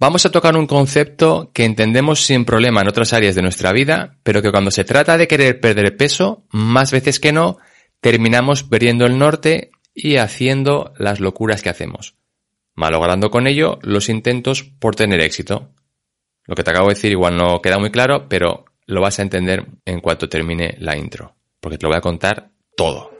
Vamos a tocar un concepto que entendemos sin problema en otras áreas de nuestra vida, pero que cuando se trata de querer perder peso, más veces que no, terminamos perdiendo el norte y haciendo las locuras que hacemos, malogrando con ello los intentos por tener éxito. Lo que te acabo de decir igual no queda muy claro, pero lo vas a entender en cuanto termine la intro, porque te lo voy a contar todo.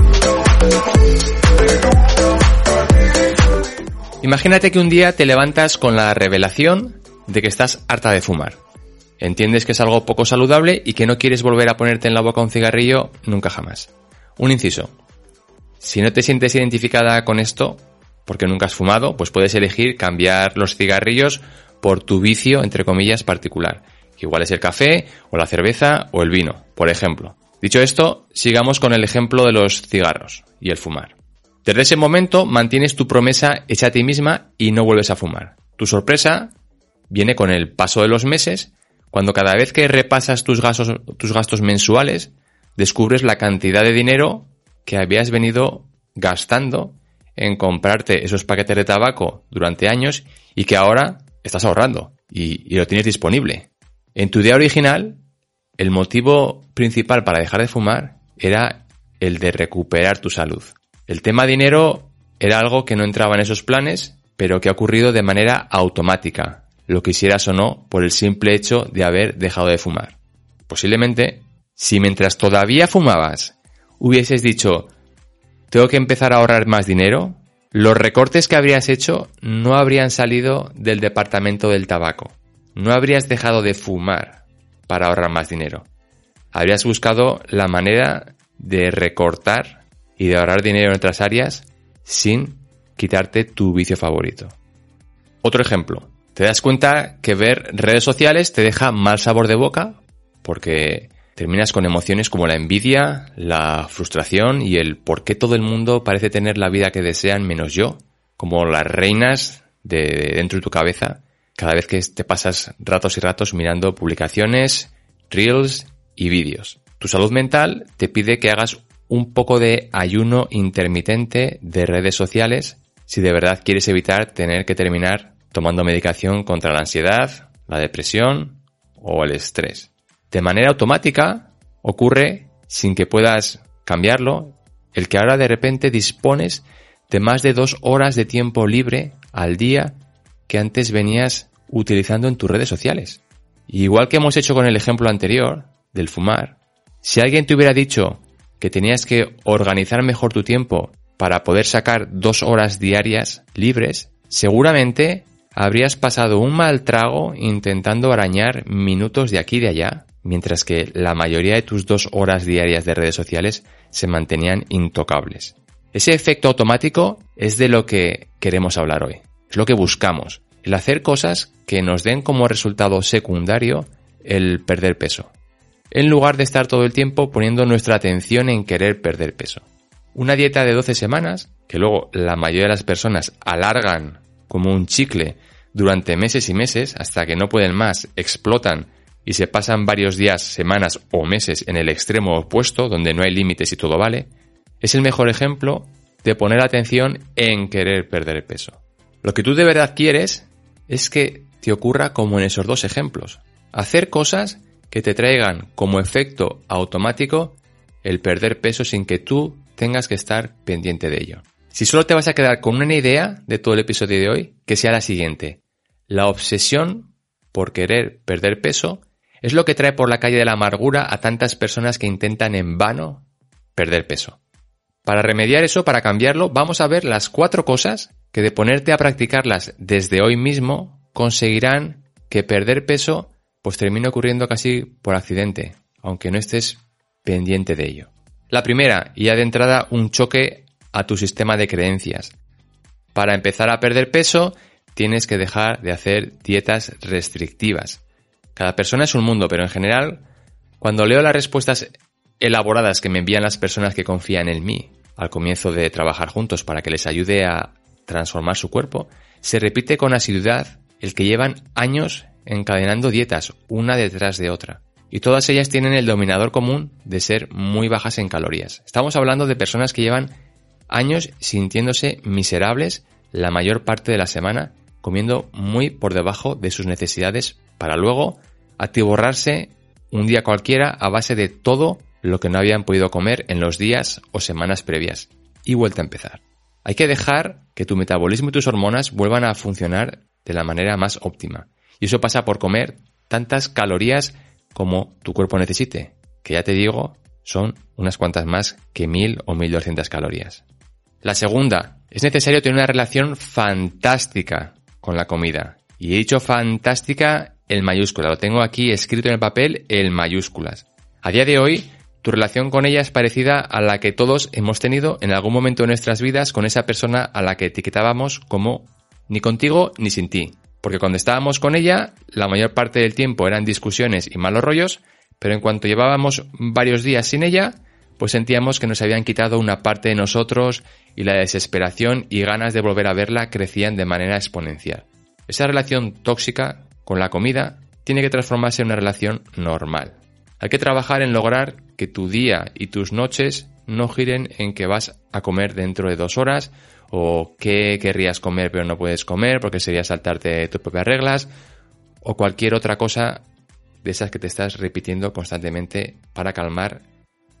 Imagínate que un día te levantas con la revelación de que estás harta de fumar. Entiendes que es algo poco saludable y que no quieres volver a ponerte en la boca un cigarrillo nunca jamás. Un inciso. Si no te sientes identificada con esto, porque nunca has fumado, pues puedes elegir cambiar los cigarrillos por tu vicio, entre comillas, particular. igual es el café, o la cerveza, o el vino, por ejemplo. Dicho esto, sigamos con el ejemplo de los cigarros y el fumar. Desde ese momento mantienes tu promesa hecha a ti misma y no vuelves a fumar. Tu sorpresa viene con el paso de los meses, cuando cada vez que repasas tus gastos, tus gastos mensuales, descubres la cantidad de dinero que habías venido gastando en comprarte esos paquetes de tabaco durante años y que ahora estás ahorrando y, lo tienes disponible. En tu idea original, el motivo principal para dejar de fumar era el de recuperar tu salud. El tema dinero era algo que no entraba en esos planes, pero que ha ocurrido de manera automática, lo quisieras o no, por el simple hecho de haber dejado de fumar. Posiblemente, si mientras todavía fumabas hubieses dicho, tengo que empezar a ahorrar más dinero, los recortes que habrías hecho no habrían salido del departamento del tabaco. No habrías dejado de fumar para ahorrar más dinero. Habrías buscado la manera de recortar y de ahorrar dinero en otras áreas sin quitarte tu vicio favorito. Otro ejemplo, te das cuenta que ver redes sociales te deja mal sabor de boca porque terminas con emociones como la envidia, la frustración y el por qué todo el mundo parece tener la vida que desean menos yo, como las reinas de dentro de tu cabeza cada vez que te pasas ratos y ratos mirando publicaciones, reels y vídeos. Tu salud mental te pide que hagas un poco de ayuno intermitente de redes sociales si de verdad quieres evitar tener que terminar tomando medicación contra la ansiedad, la depresión o el estrés. De manera automática ocurre, sin que puedas cambiarlo, el que ahora de repente dispones de más de dos horas de tiempo libre al día que antes venías utilizando en tus redes sociales. igual que hemos hecho con el ejemplo anterior del fumar, si alguien te hubiera dicho que tenías que organizar mejor tu tiempo para poder sacar dos horas diarias libres, seguramente habrías pasado un mal trago intentando arañar minutos de aquí y de allá, mientras que la mayoría de tus dos horas diarias de redes sociales se mantenían intocables. Ese efecto automático es de lo que queremos hablar hoy. Es lo que buscamos. El hacer cosas que nos den como resultado secundario el perder peso en lugar de estar todo el tiempo poniendo nuestra atención en querer perder peso. Una dieta de 12 semanas, que luego la mayoría de las personas alargan como un chicle durante meses y meses hasta que no pueden más, explotan y se pasan varios días, semanas o meses en el extremo opuesto, donde no hay límites y todo vale, es el mejor ejemplo de poner atención en querer perder peso. Lo que tú de verdad quieres es que te ocurra como en esos dos ejemplos. Hacer cosas que te traigan como efecto automático el perder peso sin que tú tengas que estar pendiente de ello. Si solo te vas a quedar con una idea de todo el episodio de hoy, que sea la siguiente. La obsesión por querer perder peso es lo que trae por la calle de la amargura a tantas personas que intentan en vano perder peso. Para remediar eso, para cambiarlo, vamos a ver las cuatro cosas que de ponerte a practicarlas desde hoy mismo conseguirán que perder peso pues termina ocurriendo casi por accidente, aunque no estés pendiente de ello. La primera, y ya de entrada, un choque a tu sistema de creencias. Para empezar a perder peso, tienes que dejar de hacer dietas restrictivas. Cada persona es un mundo, pero en general, cuando leo las respuestas elaboradas que me envían las personas que confían en mí al comienzo de trabajar juntos para que les ayude a transformar su cuerpo, se repite con asiduidad el que llevan años encadenando dietas una detrás de otra. Y todas ellas tienen el dominador común de ser muy bajas en calorías. Estamos hablando de personas que llevan años sintiéndose miserables la mayor parte de la semana, comiendo muy por debajo de sus necesidades para luego atiborrarse un día cualquiera a base de todo lo que no habían podido comer en los días o semanas previas. Y vuelta a empezar. Hay que dejar que tu metabolismo y tus hormonas vuelvan a funcionar de la manera más óptima. Y eso pasa por comer tantas calorías como tu cuerpo necesite, que ya te digo, son unas cuantas más que 1000 o 1200 calorías. La segunda, es necesario tener una relación fantástica con la comida. Y he dicho fantástica en mayúscula, lo tengo aquí escrito en el papel en mayúsculas. A día de hoy, tu relación con ella es parecida a la que todos hemos tenido en algún momento de nuestras vidas con esa persona a la que etiquetábamos como ni contigo ni sin ti. Porque cuando estábamos con ella, la mayor parte del tiempo eran discusiones y malos rollos, pero en cuanto llevábamos varios días sin ella, pues sentíamos que nos habían quitado una parte de nosotros y la desesperación y ganas de volver a verla crecían de manera exponencial. Esa relación tóxica con la comida tiene que transformarse en una relación normal. Hay que trabajar en lograr que tu día y tus noches no giren en que vas a comer dentro de dos horas o qué querrías comer pero no puedes comer porque sería saltarte tus propias reglas o cualquier otra cosa de esas que te estás repitiendo constantemente para calmar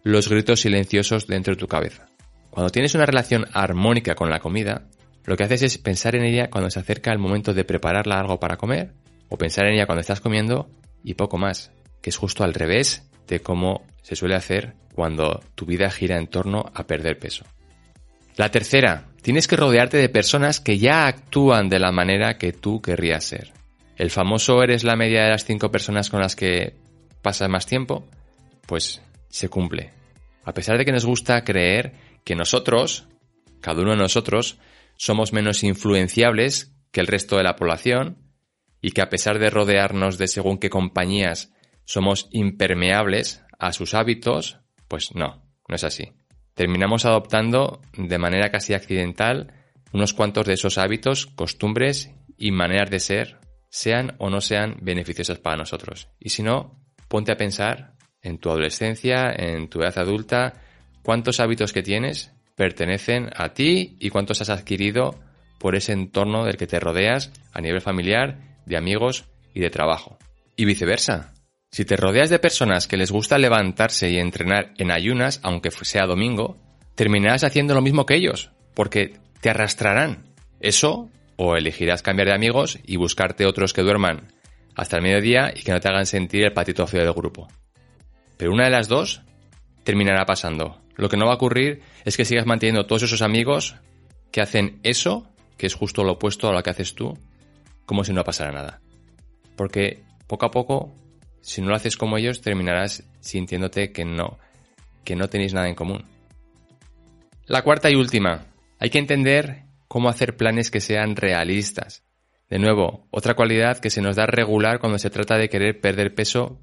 los gritos silenciosos dentro de tu cabeza. Cuando tienes una relación armónica con la comida, lo que haces es pensar en ella cuando se acerca el momento de prepararla algo para comer o pensar en ella cuando estás comiendo y poco más, que es justo al revés de cómo se suele hacer cuando tu vida gira en torno a perder peso. La tercera, tienes que rodearte de personas que ya actúan de la manera que tú querrías ser. El famoso eres la media de las cinco personas con las que pasas más tiempo, pues se cumple. A pesar de que nos gusta creer que nosotros, cada uno de nosotros, somos menos influenciables que el resto de la población y que a pesar de rodearnos de según qué compañías somos impermeables a sus hábitos, pues no, no es así. Terminamos adoptando de manera casi accidental unos cuantos de esos hábitos, costumbres y maneras de ser, sean o no sean beneficiosas para nosotros. Y si no, ponte a pensar en tu adolescencia, en tu edad adulta, cuántos hábitos que tienes pertenecen a ti y cuántos has adquirido por ese entorno del que te rodeas a nivel familiar, de amigos y de trabajo. Y viceversa. Si te rodeas de personas que les gusta levantarse y entrenar en ayunas, aunque sea domingo, terminarás haciendo lo mismo que ellos, porque te arrastrarán. Eso, o elegirás cambiar de amigos y buscarte otros que duerman hasta el mediodía y que no te hagan sentir el patito feo del grupo. Pero una de las dos terminará pasando. Lo que no va a ocurrir es que sigas manteniendo todos esos amigos que hacen eso, que es justo lo opuesto a lo que haces tú, como si no pasara nada. Porque poco a poco, si no lo haces como ellos, terminarás sintiéndote que no, que no tenéis nada en común. La cuarta y última, hay que entender cómo hacer planes que sean realistas. De nuevo, otra cualidad que se nos da regular cuando se trata de querer perder peso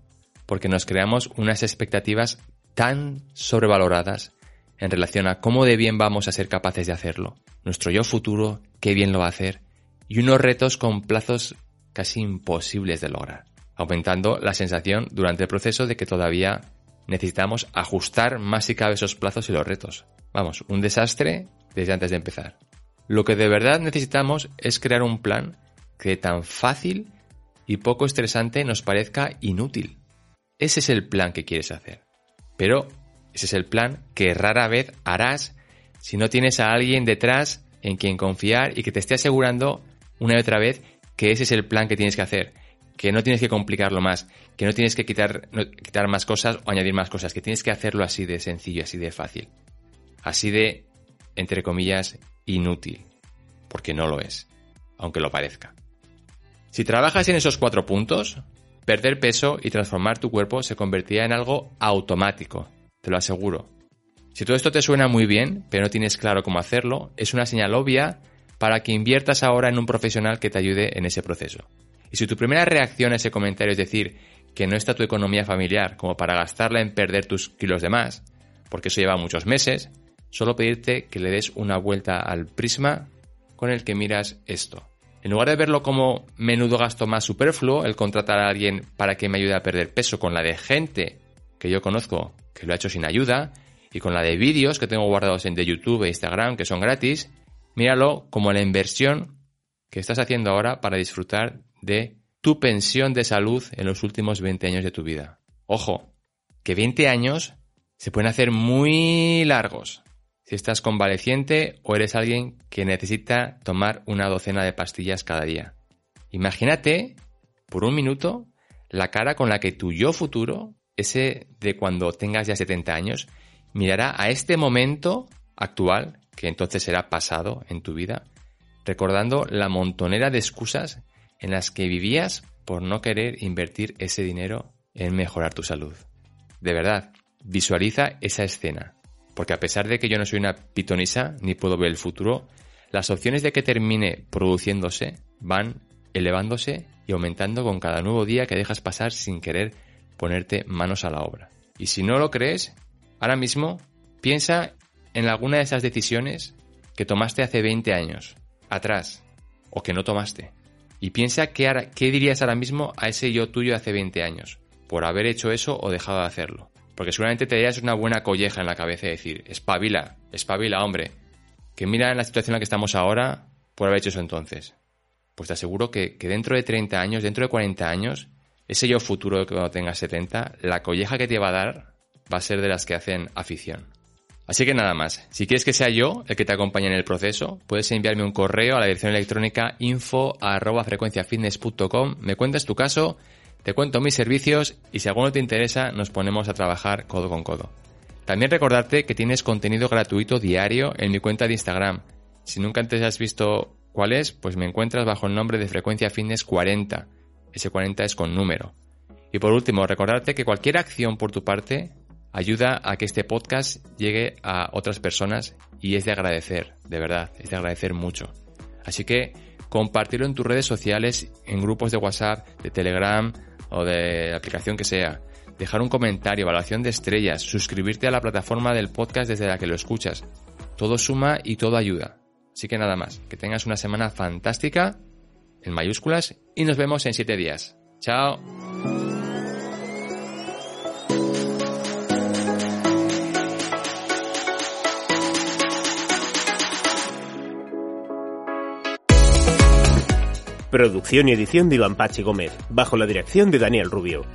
porque nos creamos unas expectativas tan sobrevaloradas en relación a cómo de bien vamos a ser capaces de hacerlo, nuestro yo futuro, qué bien lo va a hacer, y unos retos con plazos casi imposibles de lograr, aumentando la sensación durante el proceso de que todavía necesitamos ajustar más y cabe esos plazos y los retos. Vamos, un desastre desde antes de empezar. Lo que de verdad necesitamos es crear un plan que tan fácil y poco estresante nos parezca inútil. Ese es el plan que quieres hacer. Pero ese es el plan que rara vez harás si no tienes a alguien detrás en quien confiar y que te esté asegurando una y otra vez que ese es el plan que tienes que hacer, que no tienes que complicarlo más, que no tienes que quitar, quitar más cosas o añadir más cosas, que tienes que hacerlo así de sencillo, así de fácil, así de, entre comillas, inútil, porque no lo es, aunque lo parezca. Si trabajas en esos cuatro puntos, Perder peso y transformar tu cuerpo se convertirá en algo automático, te lo aseguro. Si todo esto te suena muy bien, pero no tienes claro cómo hacerlo, es una señal obvia para que inviertas ahora en un profesional que te ayude en ese proceso. Y si tu primera reacción a ese comentario es decir que no está tu economía familiar como para gastarla en perder tus kilos de más, porque eso lleva muchos meses, solo pedirte que le des una vuelta al prisma con el que miras esto. En lugar de verlo como menudo gasto más superfluo, el contratar a alguien para que me ayude a perder peso con la de gente que yo conozco que lo ha hecho sin ayuda, y con la de vídeos que tengo guardados en de YouTube e Instagram que son gratis, míralo como la inversión que estás haciendo ahora para disfrutar de tu pensión de salud en los últimos 20 años de tu vida. Ojo, que 20 años se pueden hacer muy largos si estás convaleciente o eres alguien que necesita tomar una docena de pastillas cada día. Imagínate, por un minuto, la cara con la que tu yo futuro, ese de cuando tengas ya 70 años, mirará a este momento actual, que entonces será pasado en tu vida, recordando la montonera de excusas en las que vivías por no querer invertir ese dinero en mejorar tu salud. De verdad, visualiza esa escena, porque a pesar de que yo no soy una pitonisa ni puedo ver el futuro, las opciones de que termine produciéndose van elevándose y aumentando con cada nuevo día que dejas pasar sin querer ponerte manos a la obra. Y si no lo crees, ahora mismo piensa en alguna de esas decisiones que tomaste hace 20 años, atrás, o que no tomaste. Y piensa qué, qué dirías ahora mismo a ese yo tuyo de hace 20 años, por haber hecho eso o dejado de hacerlo. Porque seguramente te darías una buena colleja en la cabeza y decir, espabila, espabila, hombre, que mira en la situación en la que estamos ahora por haber hecho eso entonces. Pues te aseguro que, que dentro de 30 años, dentro de 40 años, ese yo futuro que cuando tengas 70, la colleja que te va a dar va a ser de las que hacen afición. Así que nada más, si quieres que sea yo el que te acompañe en el proceso, puedes enviarme un correo a la dirección electrónica info me cuentas tu caso, te cuento mis servicios y si alguno te interesa nos ponemos a trabajar codo con codo. También recordarte que tienes contenido gratuito diario en mi cuenta de Instagram. Si nunca antes has visto cuál es, pues me encuentras bajo el nombre de Frecuencia Fitness 40. Ese 40 es con número. Y por último, recordarte que cualquier acción por tu parte ayuda a que este podcast llegue a otras personas y es de agradecer, de verdad, es de agradecer mucho. Así que compartirlo en tus redes sociales, en grupos de WhatsApp, de Telegram o de la aplicación que sea. Dejar un comentario, evaluación de estrellas, suscribirte a la plataforma del podcast desde la que lo escuchas. Todo suma y todo ayuda. Así que nada más, que tengas una semana fantástica, en mayúsculas, y nos vemos en 7 días. Chao. Producción y edición de Iván Pachi Gómez, bajo la dirección de Daniel Rubio.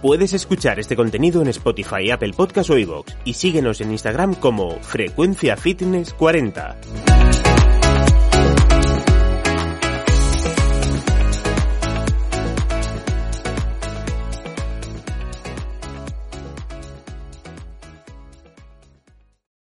Puedes escuchar este contenido en Spotify, Apple Podcast o iVoox y síguenos en Instagram como Frecuencia Fitness 40.